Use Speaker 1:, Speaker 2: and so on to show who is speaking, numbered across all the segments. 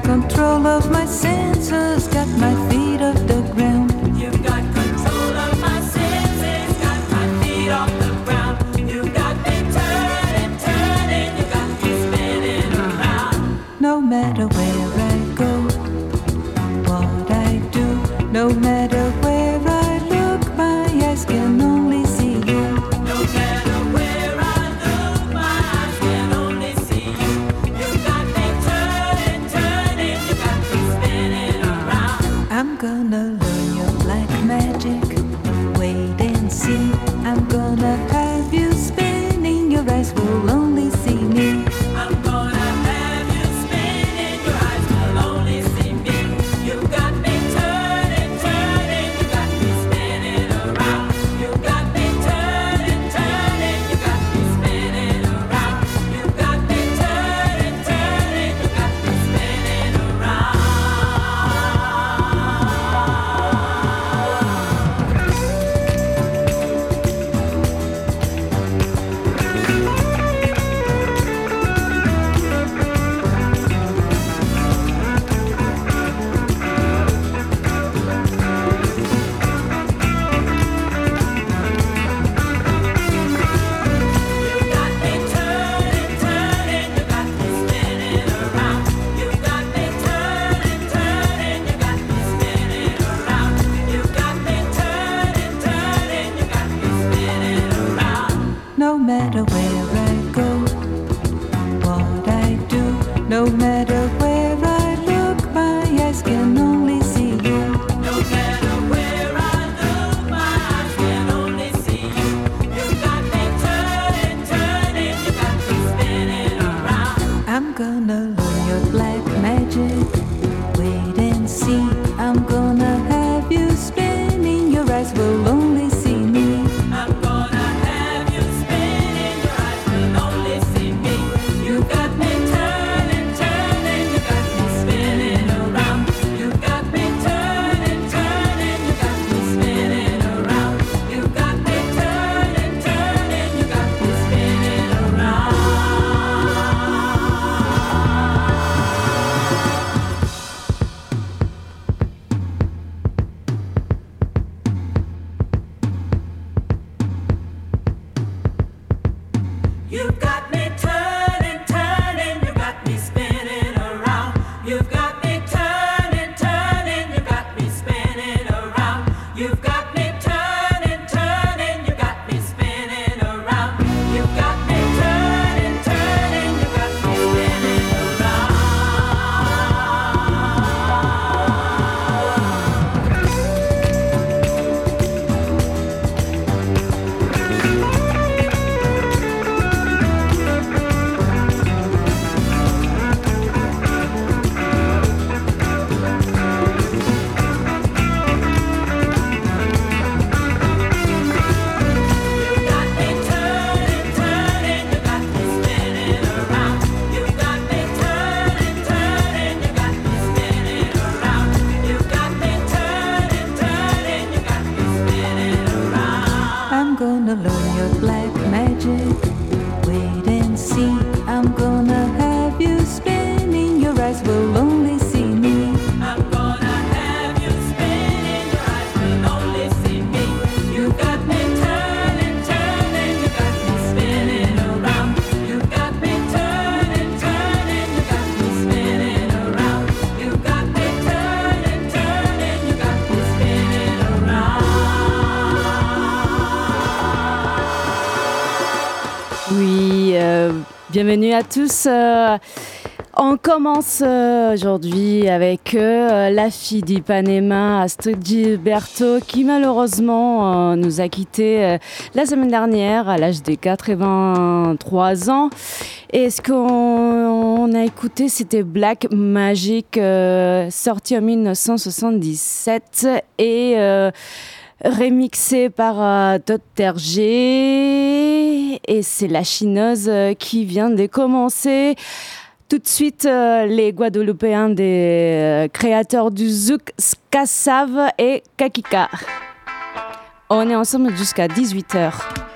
Speaker 1: control of
Speaker 2: bienvenue à tous. Euh, on commence euh, aujourd'hui avec euh, la fille d'Ipanema, Astrid Gilberto, qui malheureusement nous a quittés la semaine dernière à l'âge de 83 ans. Et ce qu'on a écouté, c'était Black Magic, sorti en 1977. Et remixé par euh, Dr. G. Et c'est la chineuse euh, qui vient de commencer. Tout de suite, euh, les Guadeloupéens des créateurs du Zouk, Skasav et Kakika. On est ensemble jusqu'à 18h.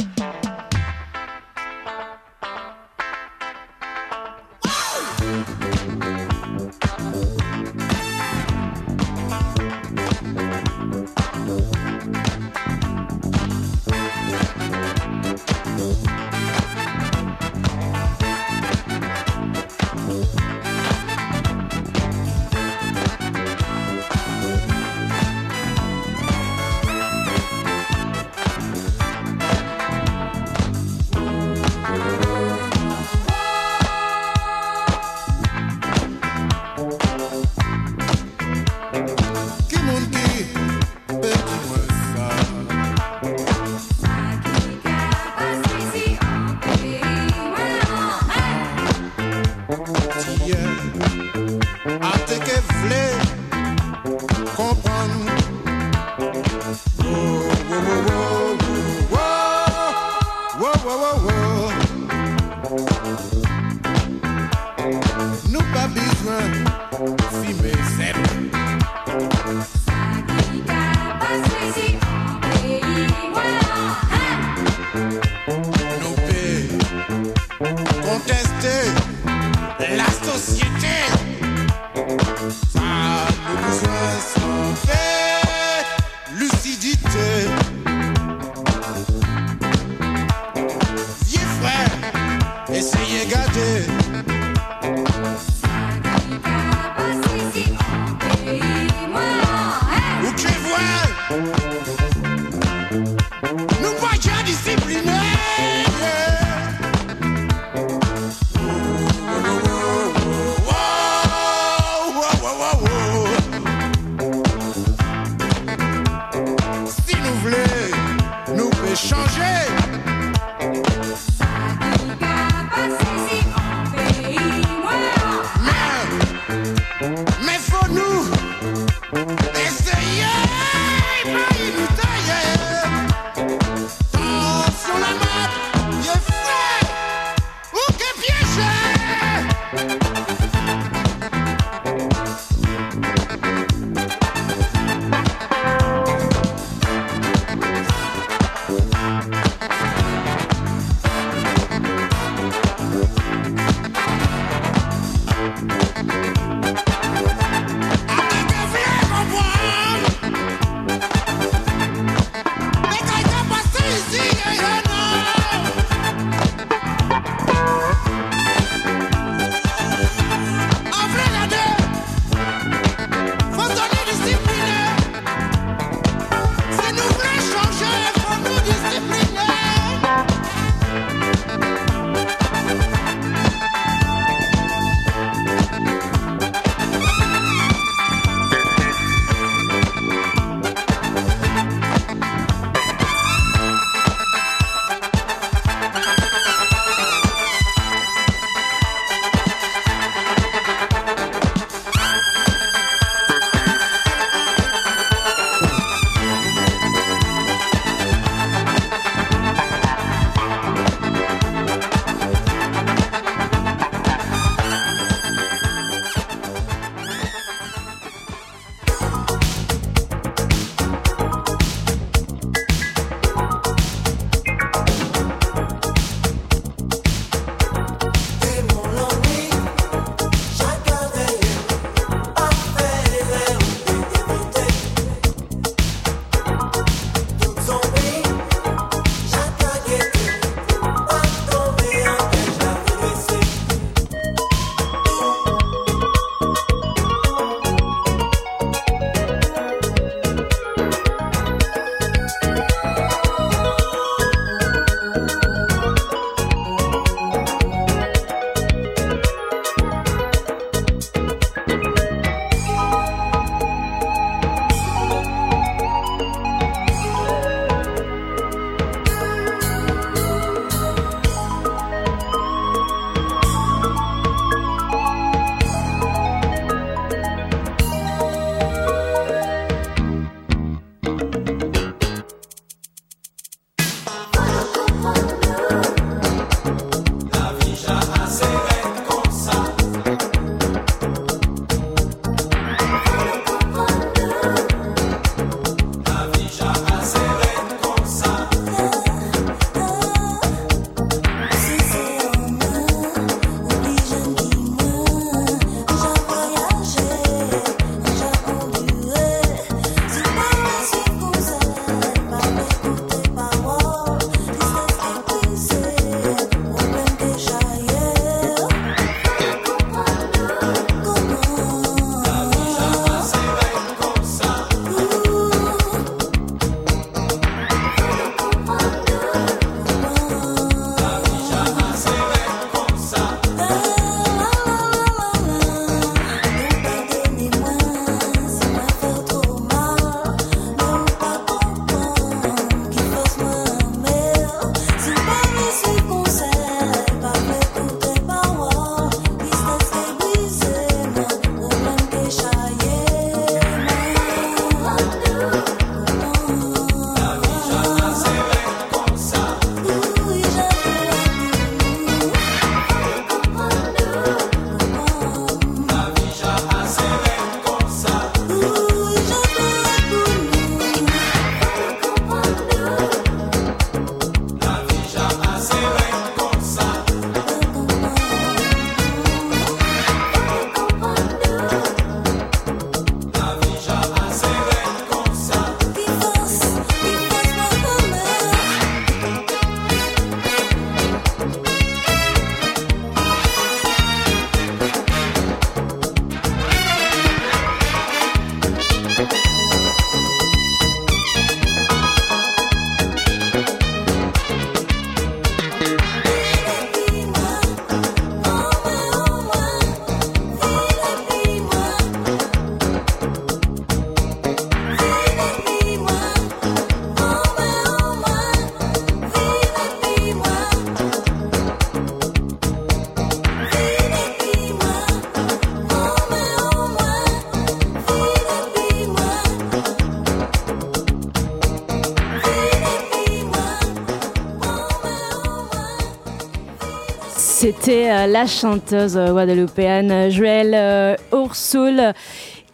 Speaker 3: C'était euh, la chanteuse euh, guadeloupéenne Joël euh, Ursul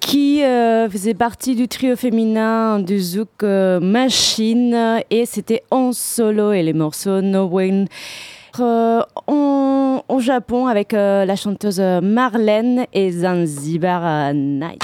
Speaker 3: qui faisait partie du trio féminin du Zouk Machine et c'était en solo et les morceaux No Win. En, Japon avec la chanteuse Marlène et Zanzibar Night.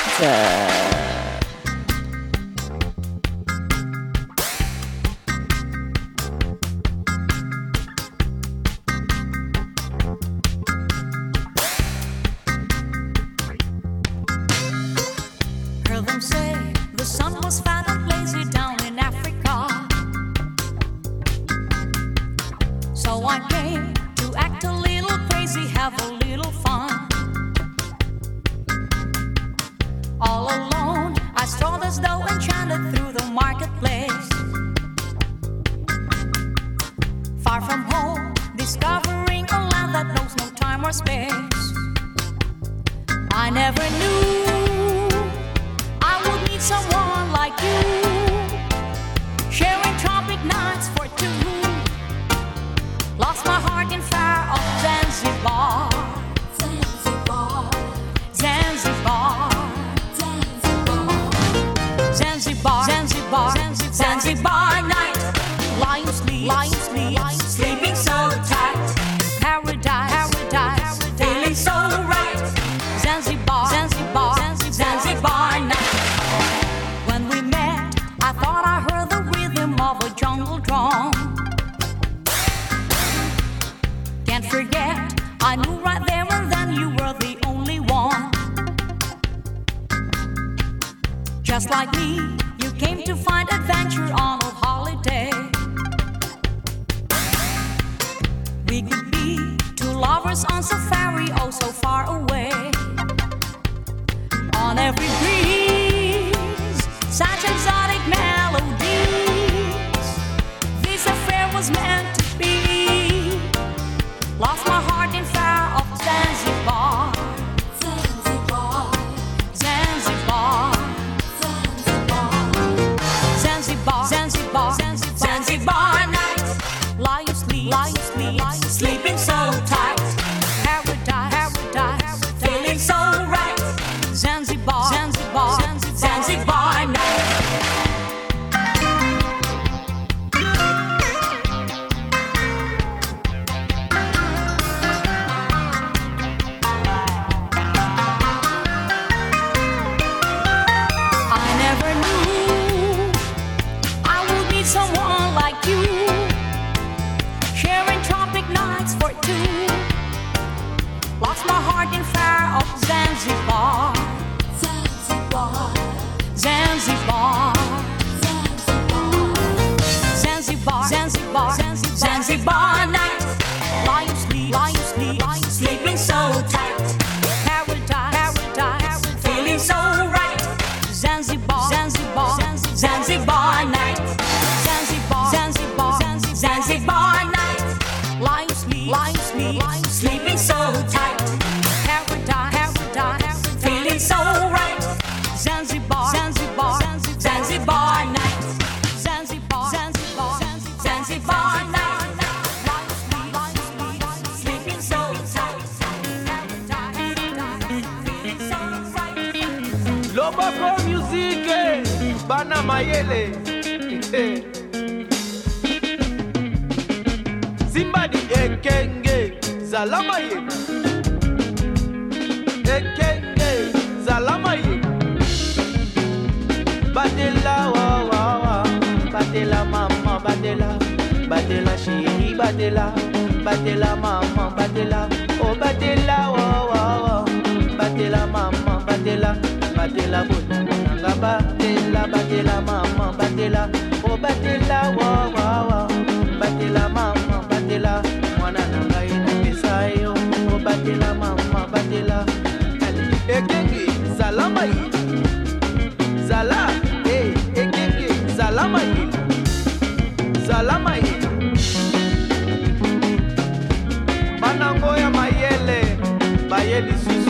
Speaker 4: Zala mayele ekenge zala mayele batela wawawa batela mama batela batela shiri batela batela mama batela o batela wawawa batela mama batela batela bonanga batela batela mama batela o batela wawawa this is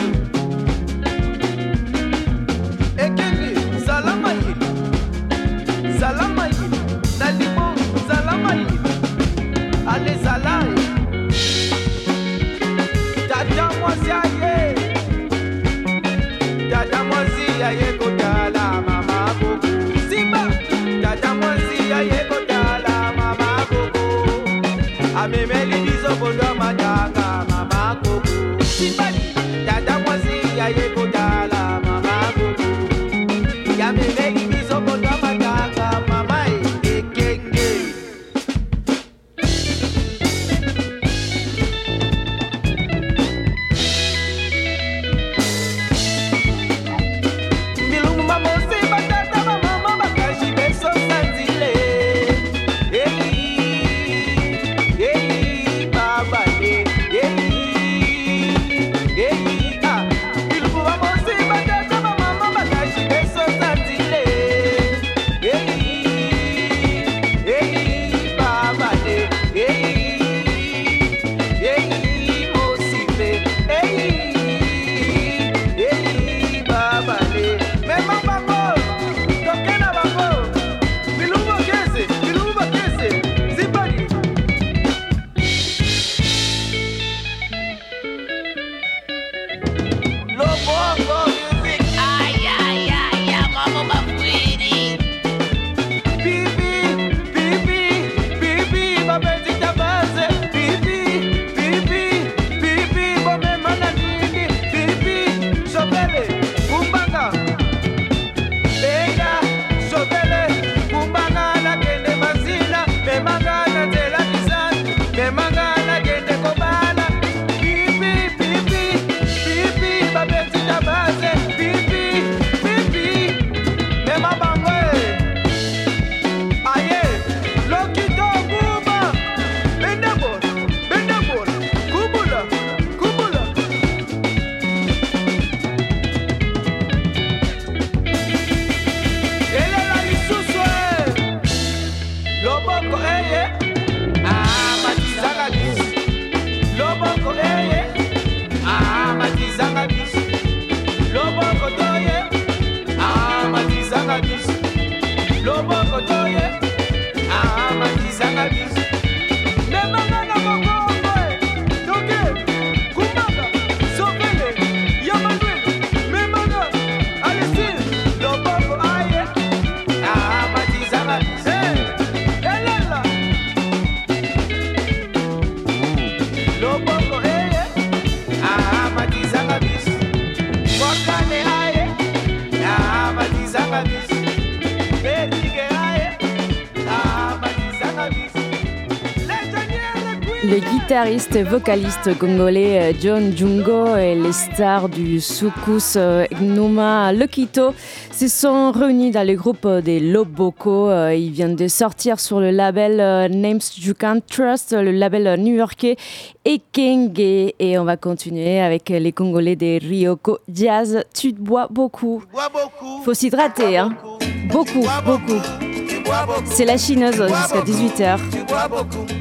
Speaker 2: Le guitariste et vocaliste congolais euh, John Jungo et les stars du soukous euh, Gnoma Lokito se sont réunis dans le groupe euh, des Loboko. Euh, Ils viennent de sortir sur le label euh, Names You Can't Trust, le label euh, new-yorkais Ekenge. Et on va continuer avec les Congolais des Ryoko Jazz. Tu te bois beaucoup. Faut s'hydrater, hein. Beaucoup, beaucoup. C'est la chineuse jusqu'à 18h.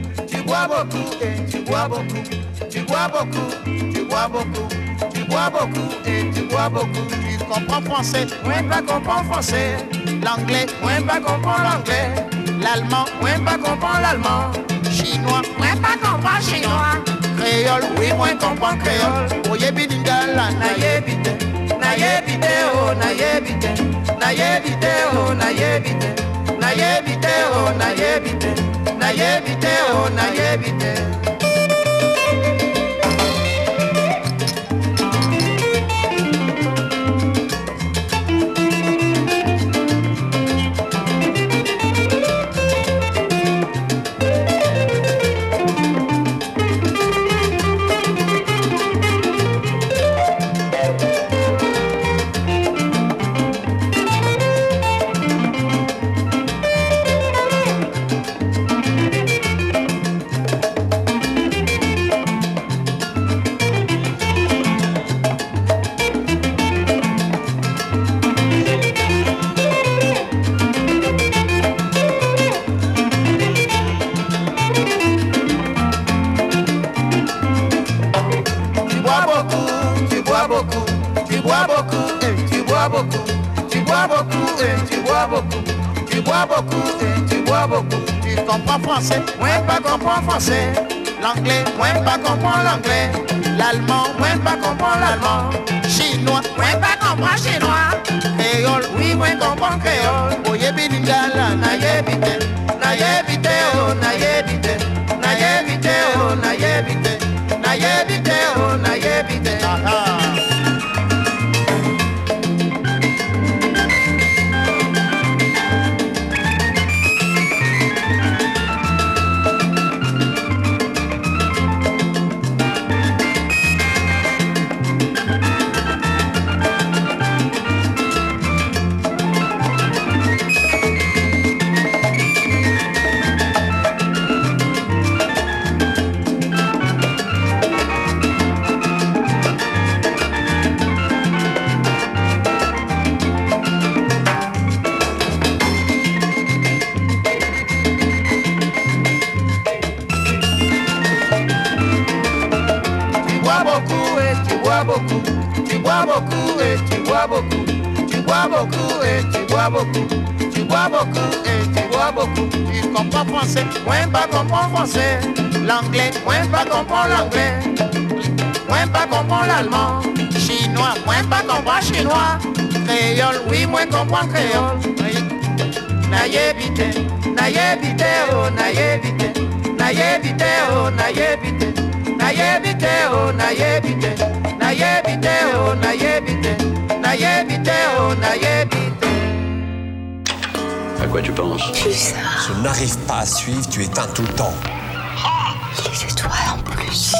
Speaker 4: Tu bois beaucoup. Et tu bois beaucoup. Tu bois beaucoup. Tu bois beaucoup. Tu bois beaucoup. Et tu bois beaucoup. Tu comprends français. Moi, pas comprends français. L'anglais. Moi, pas comprends l'anglais. L'allemand. Moi, pas comprends l'allemand. Chinois. Moi, pas comprends chinois. Créole. Oui, moi, comprends créole. Oyebi lingala. Na yebite. Na yebite.
Speaker 5: te o na yebi te na yebi te nayebi te o nayebi te. Nayebi te o nayebi te. Bois beaucoup, tu bois beaucoup, tu bois beaucoup. Tu comprends français, moi pas comprends français. L'anglais, moi pas comprends l'anglais. L'allemand, moi pas comprends l'allemand. Chinois, moi pas comprends chinois. Créole, oui, moi comprends créole. Beaucoup. Tu bois beaucoup et tu bois beaucoup. Tu comprends français, moi pas comprends français. L'anglais, moi pas comprends l'anglais. Moi pas comprends l'allemand. Chinois, moi pas comprends chinois. Créole, oui, moi comprends créole. Na yebite, na yebite, oh, na yebite. Na yebite, oh, na yebite. Na yebite, oh, na yebite. Na yebite, oh, na yebite. Na yebite, oh, na yebite.
Speaker 6: À quoi tu penses
Speaker 7: Je n'arrive pas à suivre, tu éteins tout le temps.
Speaker 8: Les étoiles en plus.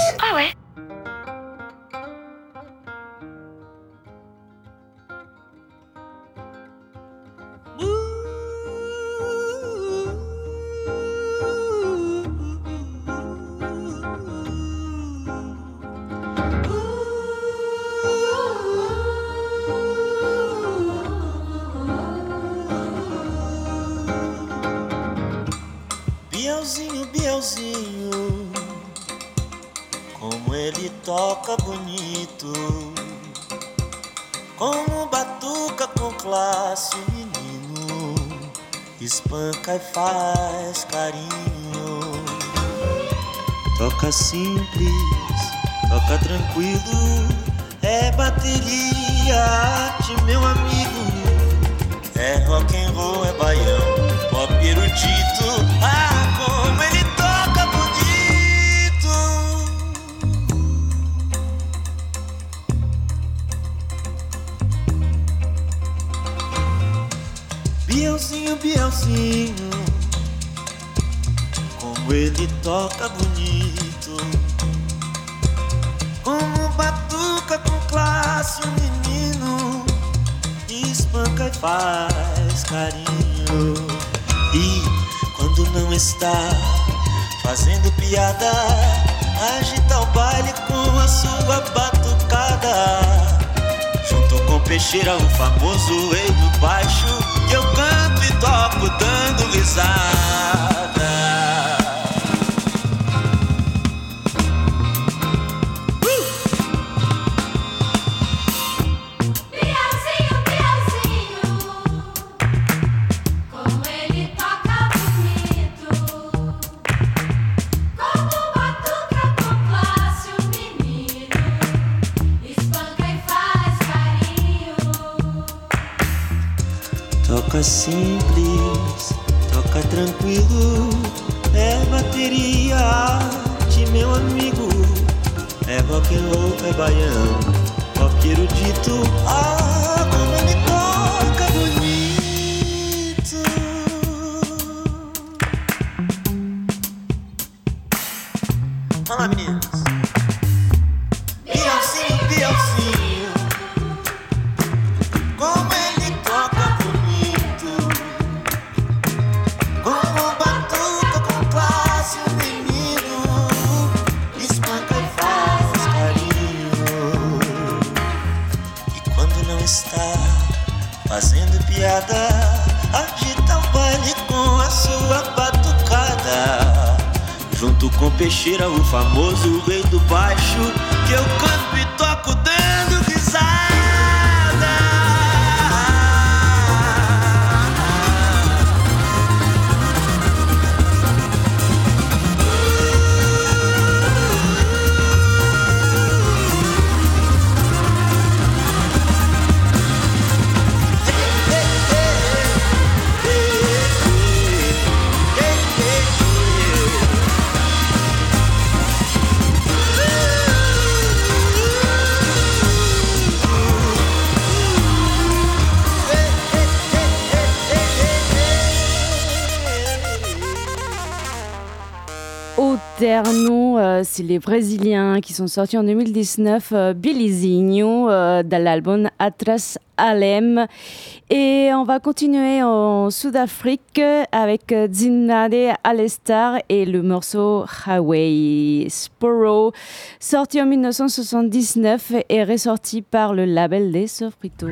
Speaker 9: Espanca e faz carinho. Toca simples, toca tranquilo, é bateria, arte, meu amigo. É rock and roll, é baião, pop erudito. cheira o famoso e do baixo.
Speaker 2: Euh, c'est les Brésiliens qui sont sortis en 2019, euh, Bilizinho, euh, dans l'album Atras Alem. Et on va continuer en Sud-Afrique avec euh, Zinade Alestar et le morceau Highway Sporo, sorti en 1979 et ressorti par le label des Sofrito.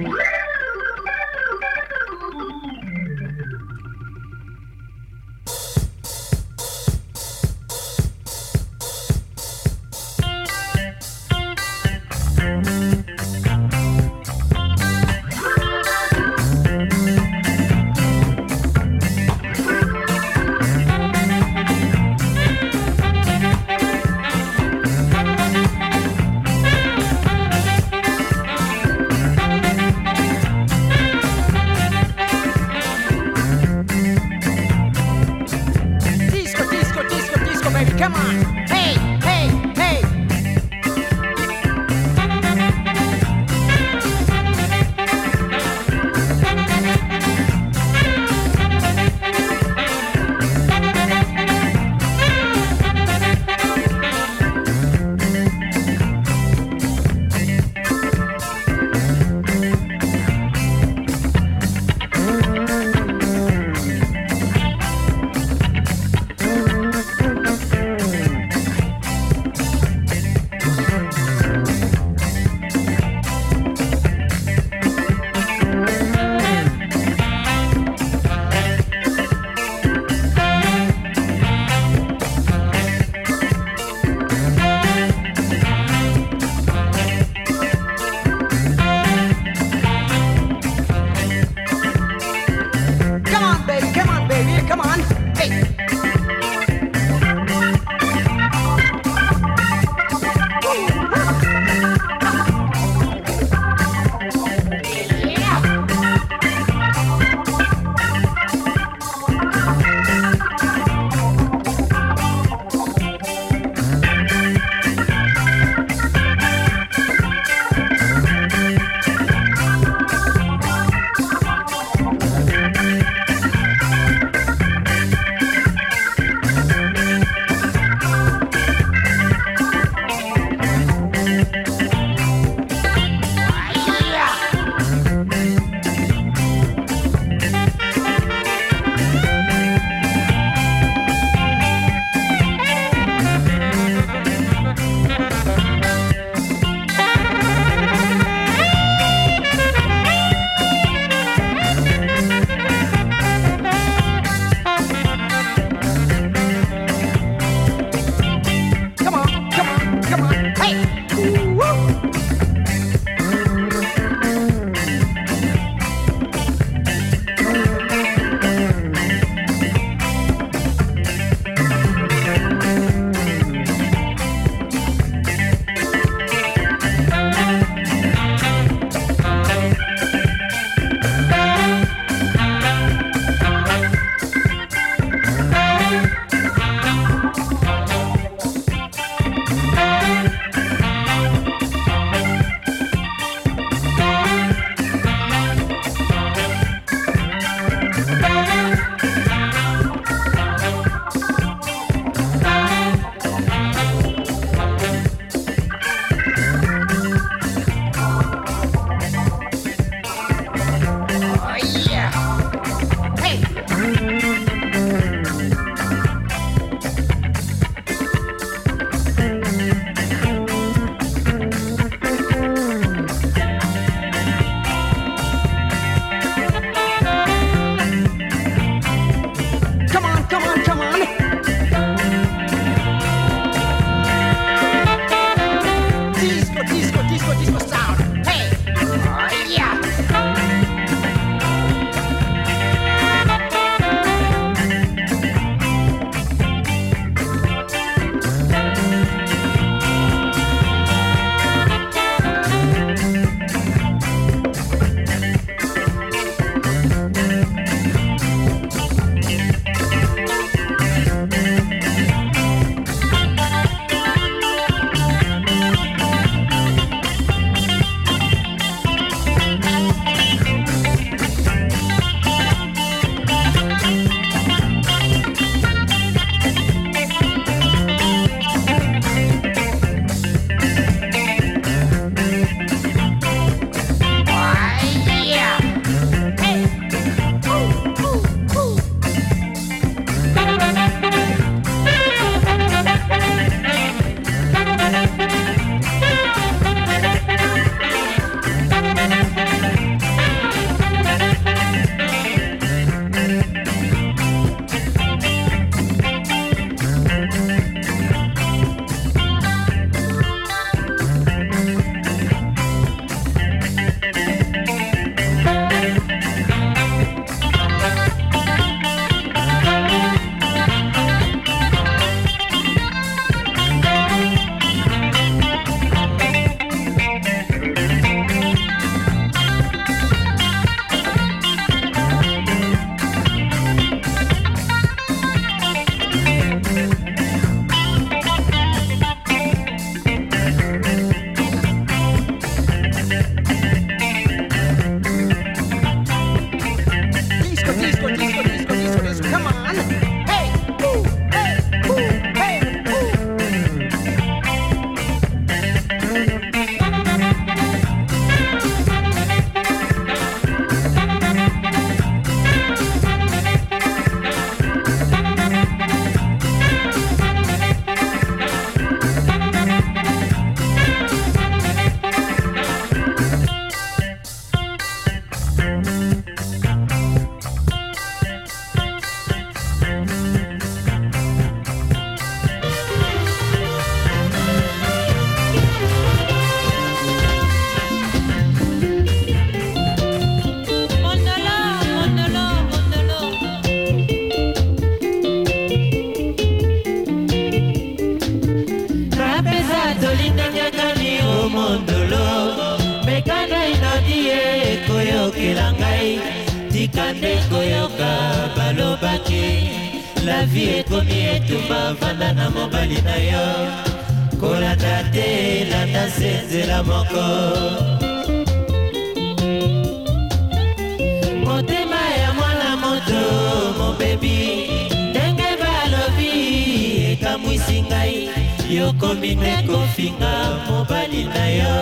Speaker 10: yokomi te kofinga mobali na yo.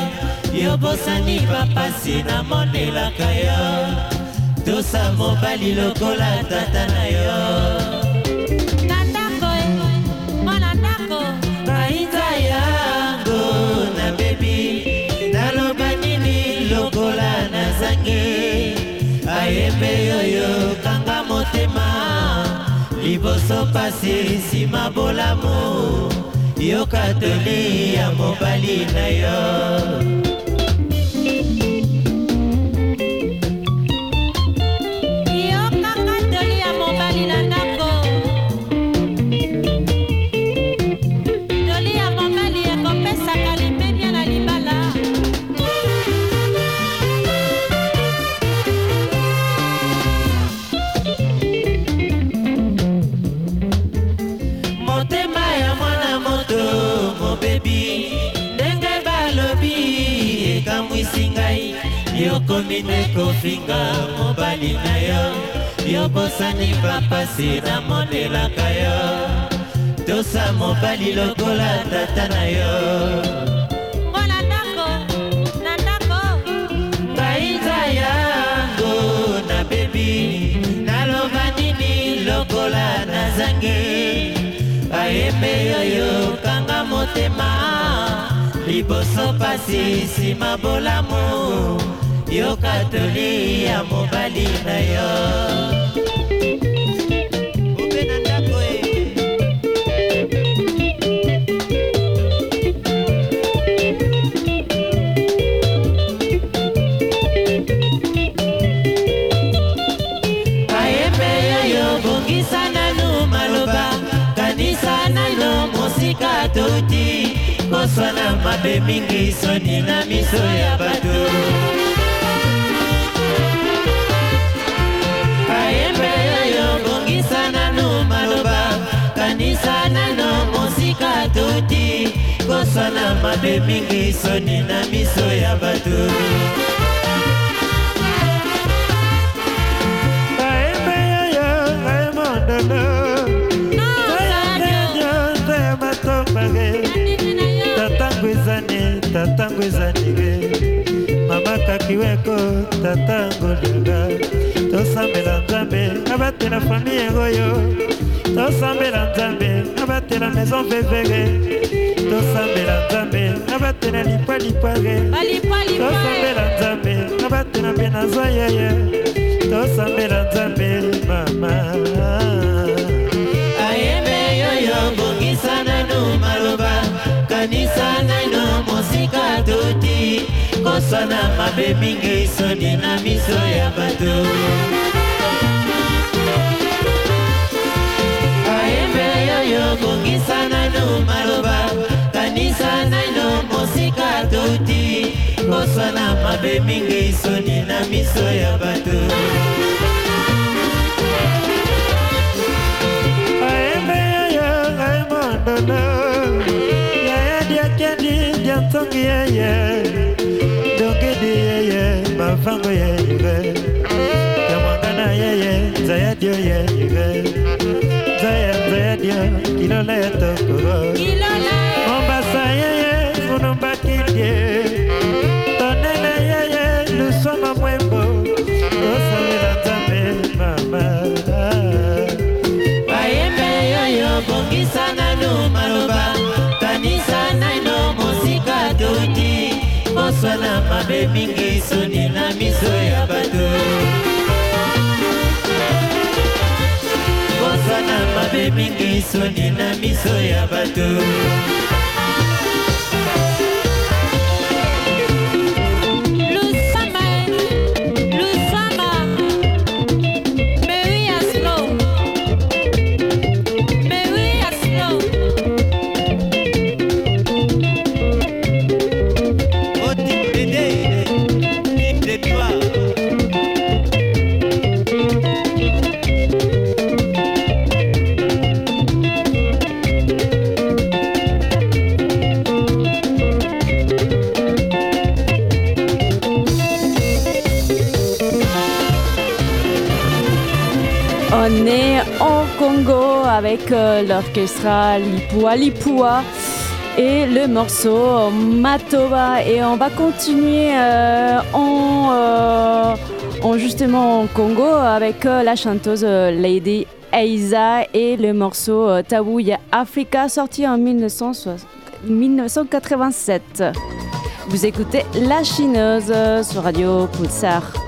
Speaker 10: Yobosani bapasi namonelaka yo. Tosa mobali lokola tata na yo.
Speaker 11: Na ndako mwana ndako.
Speaker 10: Bainza yango na bebi. Naloba nini lokola nazangi ayembe yoyo kanga motema. Liboso pasi nsima bolamu. yoka toli ya mobali na yo. nde kofinga mobali na yo? Yo bosani bampasi namonelaka yo. Tosa mobali lokola tata na yo.
Speaker 11: Mwana ndako na ndako.
Speaker 10: Bainza yango na bebi naloba nini lokola nazangi ayembe yoyo kanga motema liboso pasi nsima bolamu. Yoka toli ya mobali na yo. Obe na ndako e. ayembe yoyo bongisa nanu maloba kanisa nano mosika toti koswana mabe mingi soni na miso ya bato kosala mabe mingi soni na miso ya bato. Naembeyaya ngaye mondana ngayangayangaye matombage tatangwezane tatangwezanige mama kakiweko tatangolinga tosambela nzambe na batela famiye oyo tosambela nzambe na batela maison vevege Tosambela nzambe, abatela lipa lipage Tosambela nzambe, abatela mpe nazwa yeye. Tosambela nzambe mama. Ayembe yoyo bongisa nanu maloba. Kanisa nano mosika toti koswana mabe mingi soni na miso ya bato. Ayembe yoyo bongisa nanu maloba mosika naino mosika toti. Boswana mabe mingi soni na miso ya bato. Ntongi yeye dongedi yeye mavango yeye ya mwangana yeye nzayadio yeye nzaya nzayadio kilola ya tokoro. Mabe mingi soni na miso ya bato. Koswana mabe mingi soni na miso ya bato
Speaker 2: L'orchestre Lipua Lipua et le morceau Matoba. Et on va continuer euh, en, euh, en justement en Congo avec euh, la chanteuse Lady Aiza et le morceau Tabouya Africa sorti en 1960 1987. Vous écoutez La Chineuse sur Radio Pulsar.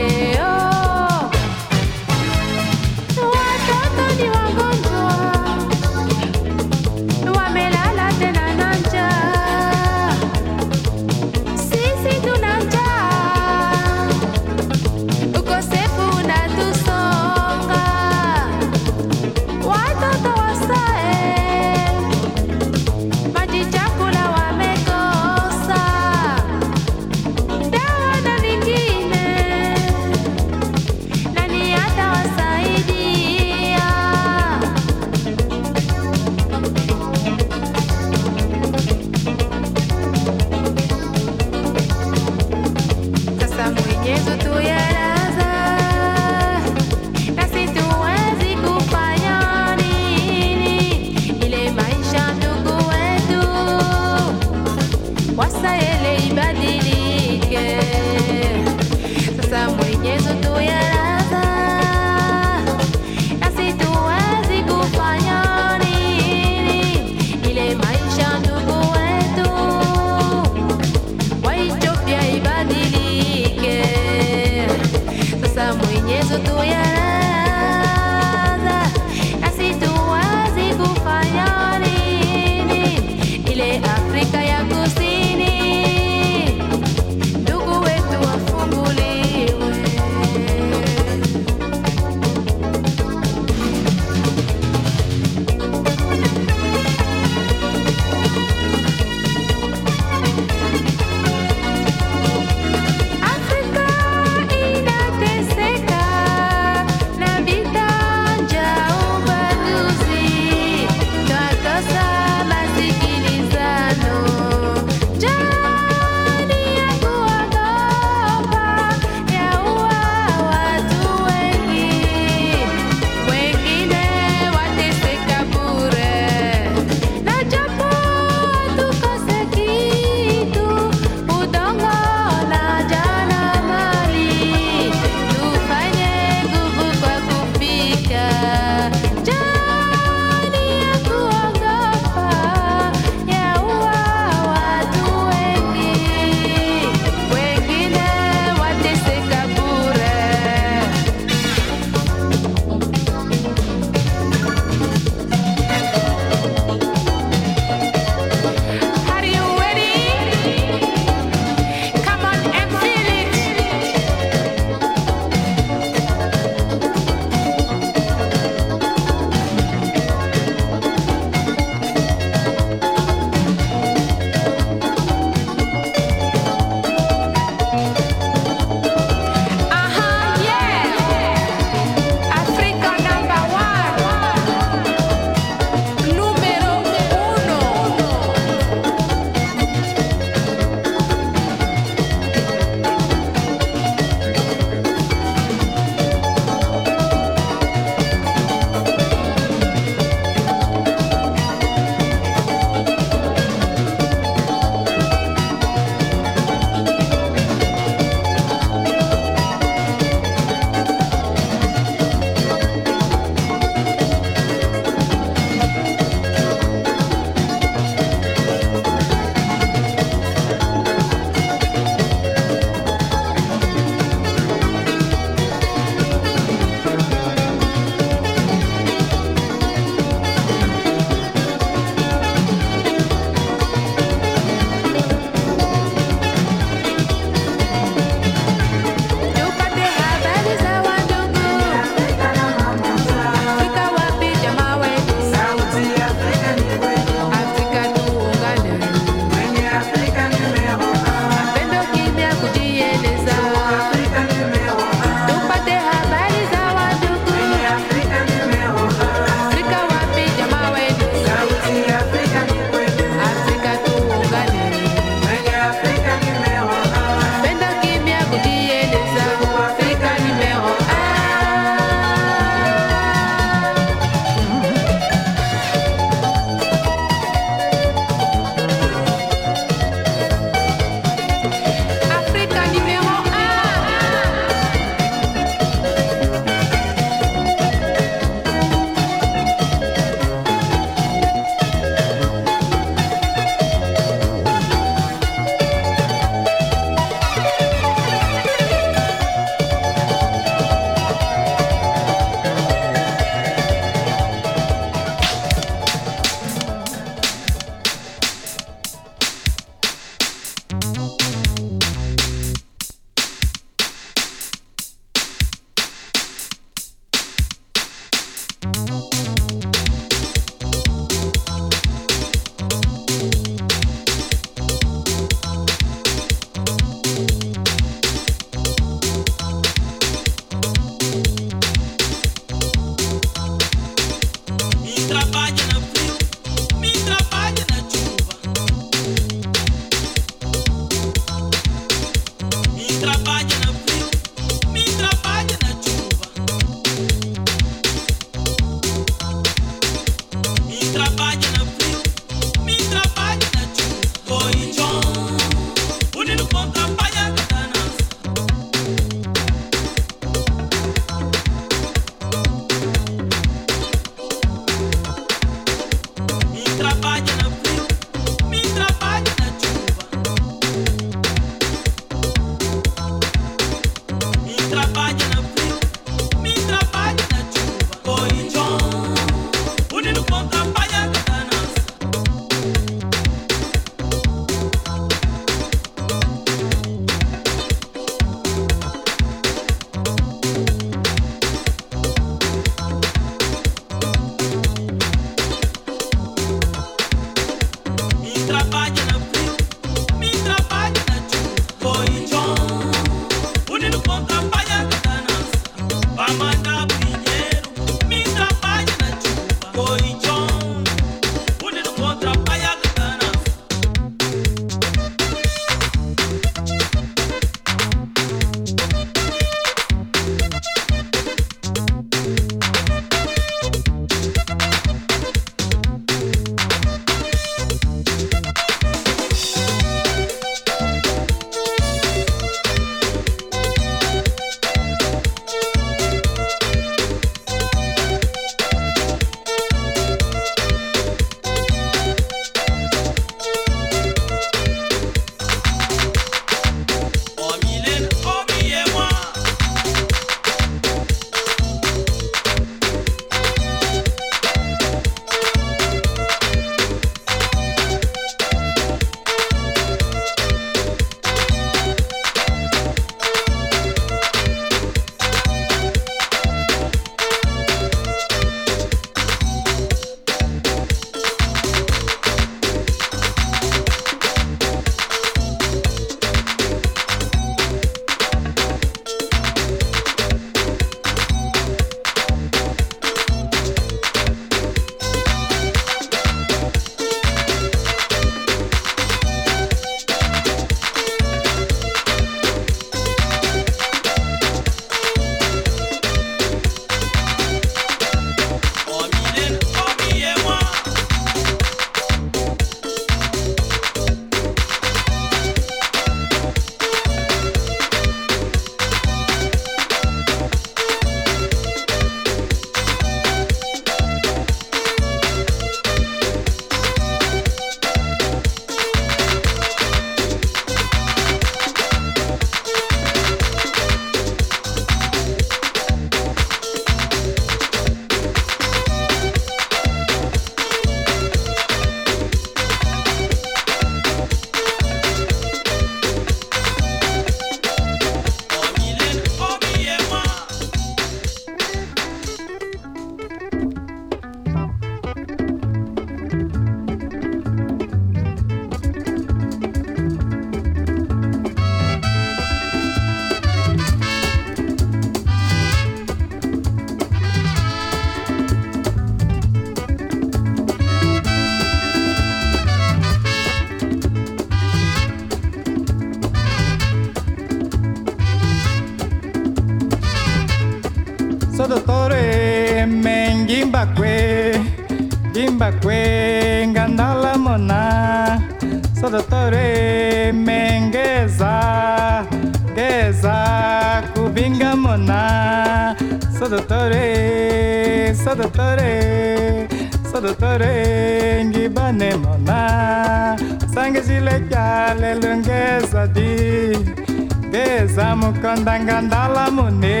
Speaker 12: randangandala mune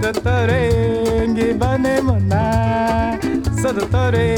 Speaker 12: tatare ngibane mona sadatare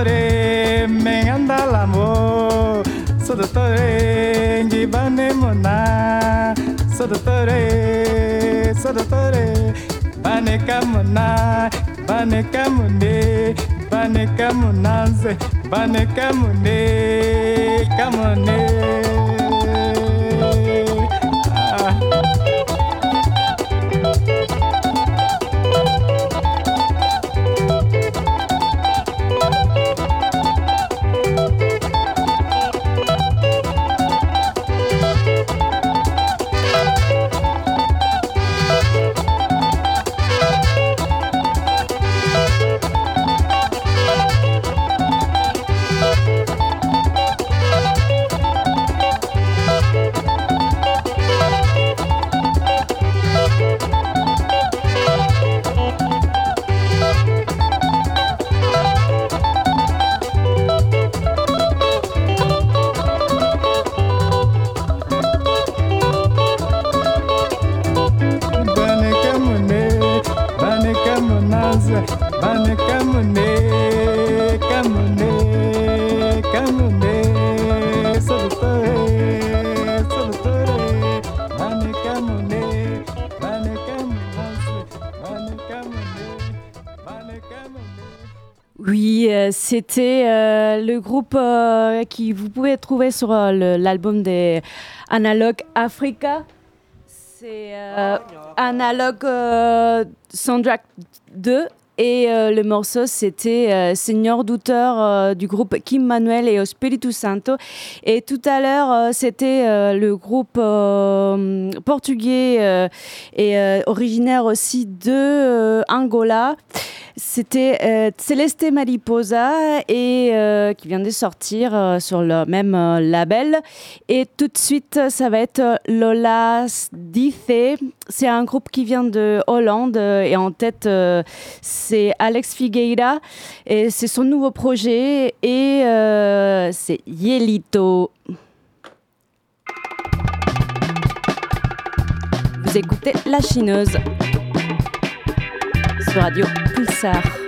Speaker 12: dottore me anda l'amore so dottore di bane mona so dottore so dottore bane camona bane camone bane camonanze bane camone camone Oui,
Speaker 1: c'était le groupe euh, qui vous pouvez trouver sur euh, l'album des Analog Africa. C'est euh, ah, Analogue Soundtrack 2 et euh, le morceau, c'était euh, Seigneur douteur euh, du groupe Kim Manuel et Espiritu Santo. Et tout à l'heure, c'était le groupe portugais et originaire aussi de Angola. C'était Celeste Mariposa et qui vient de sortir sur le même label. Et tout de suite, ça va être Lola Dice c'est un groupe qui vient de Hollande euh, et en tête, euh, c'est Alex Figueira. Et c'est son nouveau projet et euh, c'est Yelito. Vous écoutez La Chineuse sur Radio Pulsar.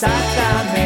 Speaker 1: Satã.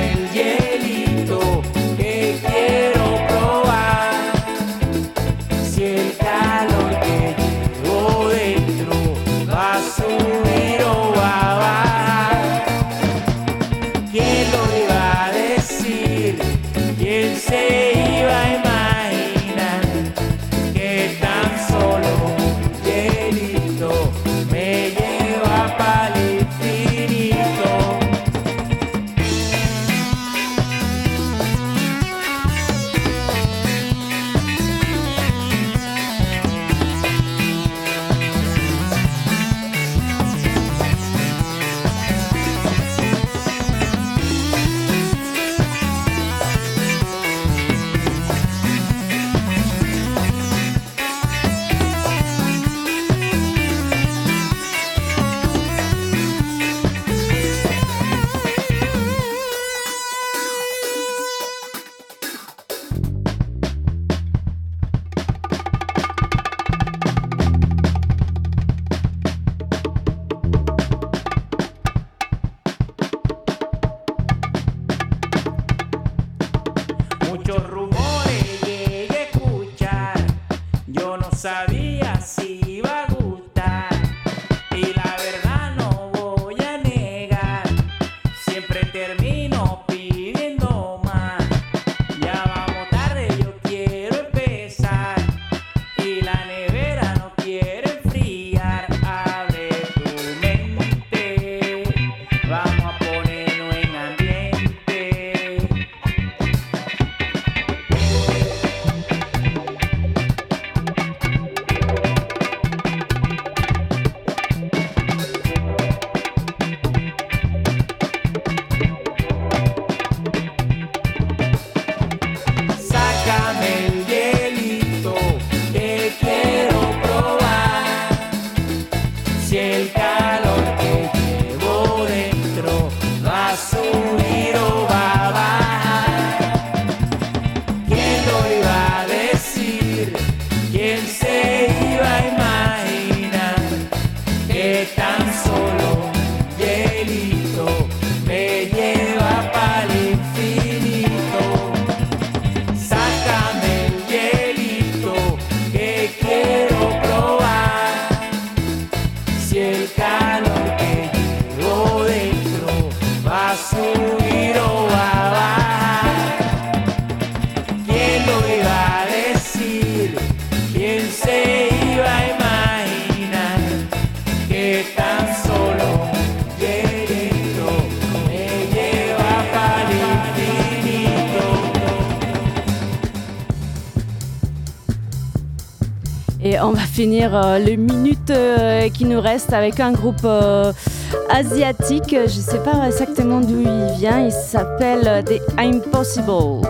Speaker 1: Euh, les minutes euh, qui nous restent avec un groupe euh, asiatique. Je ne sais pas exactement d'où il vient. Il s'appelle The Impossible.